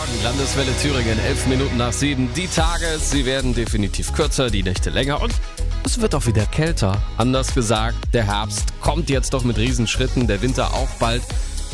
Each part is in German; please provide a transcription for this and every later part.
Morgen, Landeswelle Thüringen, elf Minuten nach sieben. Die Tage, sie werden definitiv kürzer, die Nächte länger und es wird auch wieder kälter. Anders gesagt, der Herbst kommt jetzt doch mit Riesenschritten, der Winter auch bald.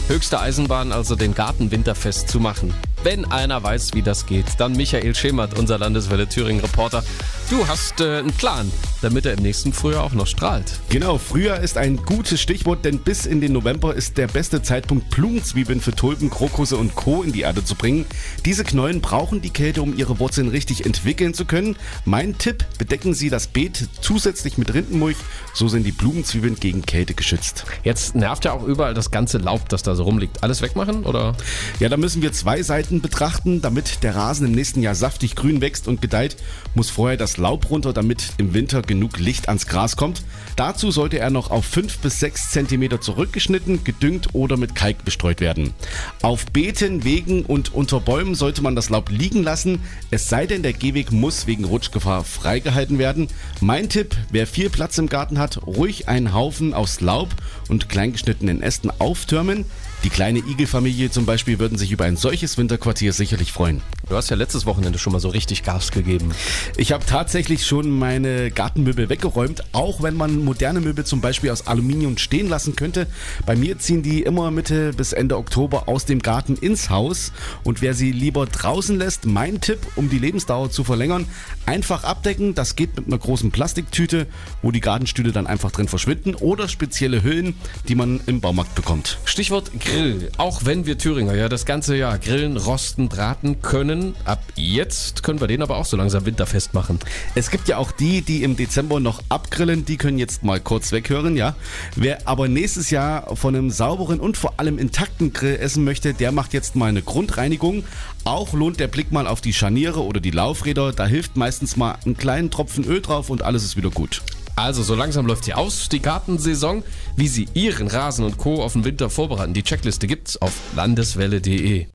Höchste Eisenbahn, also den Garten winterfest zu machen. Wenn einer weiß, wie das geht, dann Michael Schemert, unser Landeswelle Thüringen Reporter. Du hast äh, einen Plan, damit er im nächsten Frühjahr auch noch strahlt. Genau, Frühjahr ist ein gutes Stichwort, denn bis in den November ist der beste Zeitpunkt, Blumenzwiebeln für Tulpen, Krokusse und Co. in die Erde zu bringen. Diese Knollen brauchen die Kälte, um ihre Wurzeln richtig entwickeln zu können. Mein Tipp, bedecken Sie das Beet zusätzlich mit Rindenmulch, so sind die Blumenzwiebeln gegen Kälte geschützt. Jetzt nervt ja auch überall das ganze Laub, das da so rumliegt. Alles wegmachen oder? Ja, da müssen wir zwei Seiten betrachten. Damit der Rasen im nächsten Jahr saftig grün wächst und gedeiht, muss vorher das Laub runter, damit im Winter genug Licht ans Gras kommt. Dazu sollte er noch auf 5 bis 6 cm zurückgeschnitten, gedüngt oder mit Kalk bestreut werden. Auf Beeten, Wegen und unter Bäumen sollte man das Laub liegen lassen, es sei denn, der Gehweg muss wegen Rutschgefahr freigehalten werden. Mein Tipp, wer viel Platz im Garten hat, ruhig einen Haufen aus Laub und kleingeschnittenen Ästen auftürmen. Die kleine Igelfamilie zum Beispiel würden sich über ein solches Winterquartier sicherlich freuen. Du hast ja letztes Wochenende schon mal so richtig Gas gegeben. Ich habe tatsächlich schon meine Gartenmöbel weggeräumt, auch wenn man moderne Möbel zum Beispiel aus Aluminium stehen lassen könnte. Bei mir ziehen die immer Mitte bis Ende Oktober aus dem Garten ins Haus. Und wer sie lieber draußen lässt, mein Tipp, um die Lebensdauer zu verlängern, einfach abdecken. Das geht mit einer großen Plastiktüte, wo die Gartenstühle dann einfach drin verschwinden oder spezielle Hüllen, die man im Baumarkt bekommt. Stichwort Grill. Auch wenn wir Thüringer ja das ganze Jahr grillen, rosten, braten können, ab jetzt können wir den aber auch so langsam winterfest machen. Es gibt ja auch die, die im Dezember noch abgrillen, die können jetzt mal kurz weghören, ja. Wer aber nächstes Jahr von einem sauberen und vor allem intakten Grill essen möchte, der macht jetzt mal eine Grundreinigung. Auch lohnt der Blick mal auf die Scharniere oder die Laufräder, da hilft meistens mal einen kleinen Tropfen Öl drauf und alles ist wieder gut. Also so langsam läuft sie aus, die Gartensaison. Wie Sie Ihren Rasen und Co. auf den Winter vorbereiten, die Checkliste gibt's auf landeswelle.de.